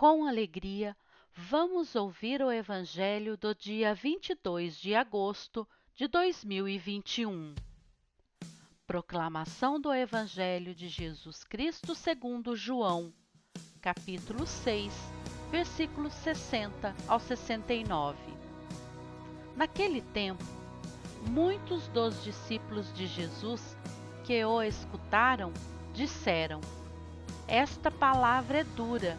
com alegria, vamos ouvir o Evangelho do dia 22 de agosto de 2021. Proclamação do Evangelho de Jesus Cristo segundo João, capítulo 6, versículos 60 ao 69. Naquele tempo, muitos dos discípulos de Jesus que o escutaram disseram: Esta palavra é dura,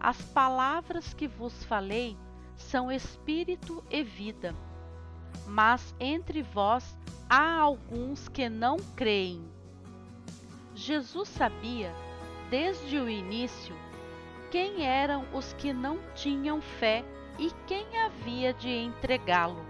As palavras que vos falei são espírito e vida. Mas entre vós há alguns que não creem. Jesus sabia, desde o início, quem eram os que não tinham fé e quem havia de entregá-lo.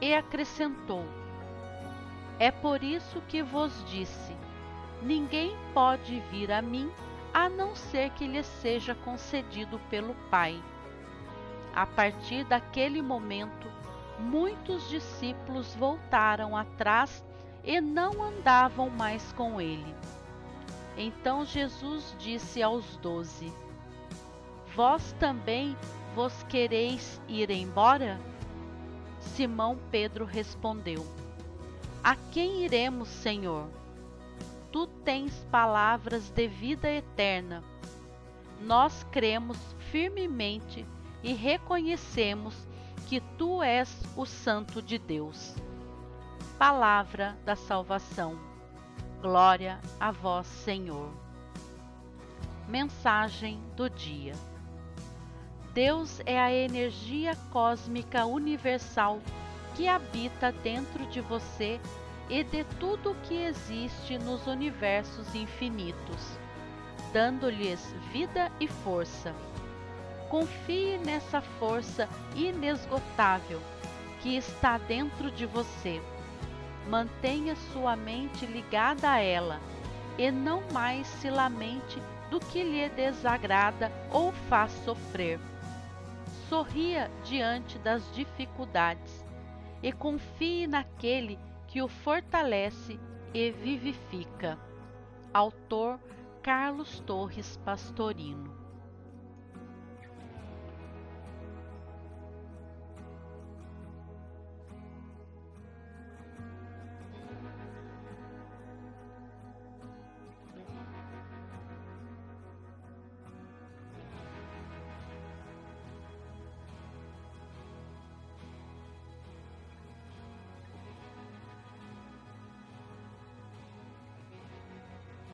E acrescentou: É por isso que vos disse Ninguém pode vir a mim a não ser que lhe seja concedido pelo Pai. A partir daquele momento, muitos discípulos voltaram atrás e não andavam mais com ele. Então Jesus disse aos doze: Vós também vos quereis ir embora? Simão Pedro respondeu: A quem iremos, Senhor? Tu tens palavras de vida eterna. Nós cremos firmemente e reconhecemos que tu és o Santo de Deus. Palavra da salvação. Glória a vós, Senhor. Mensagem do dia. Deus é a energia cósmica universal que habita dentro de você e de tudo o que existe nos universos infinitos, dando-lhes vida e força. Confie nessa força inesgotável que está dentro de você. Mantenha sua mente ligada a ela e não mais se lamente do que lhe desagrada ou faz sofrer. Sorria diante das dificuldades e confie naquele que o fortalece e vivifica. Autor Carlos Torres Pastorino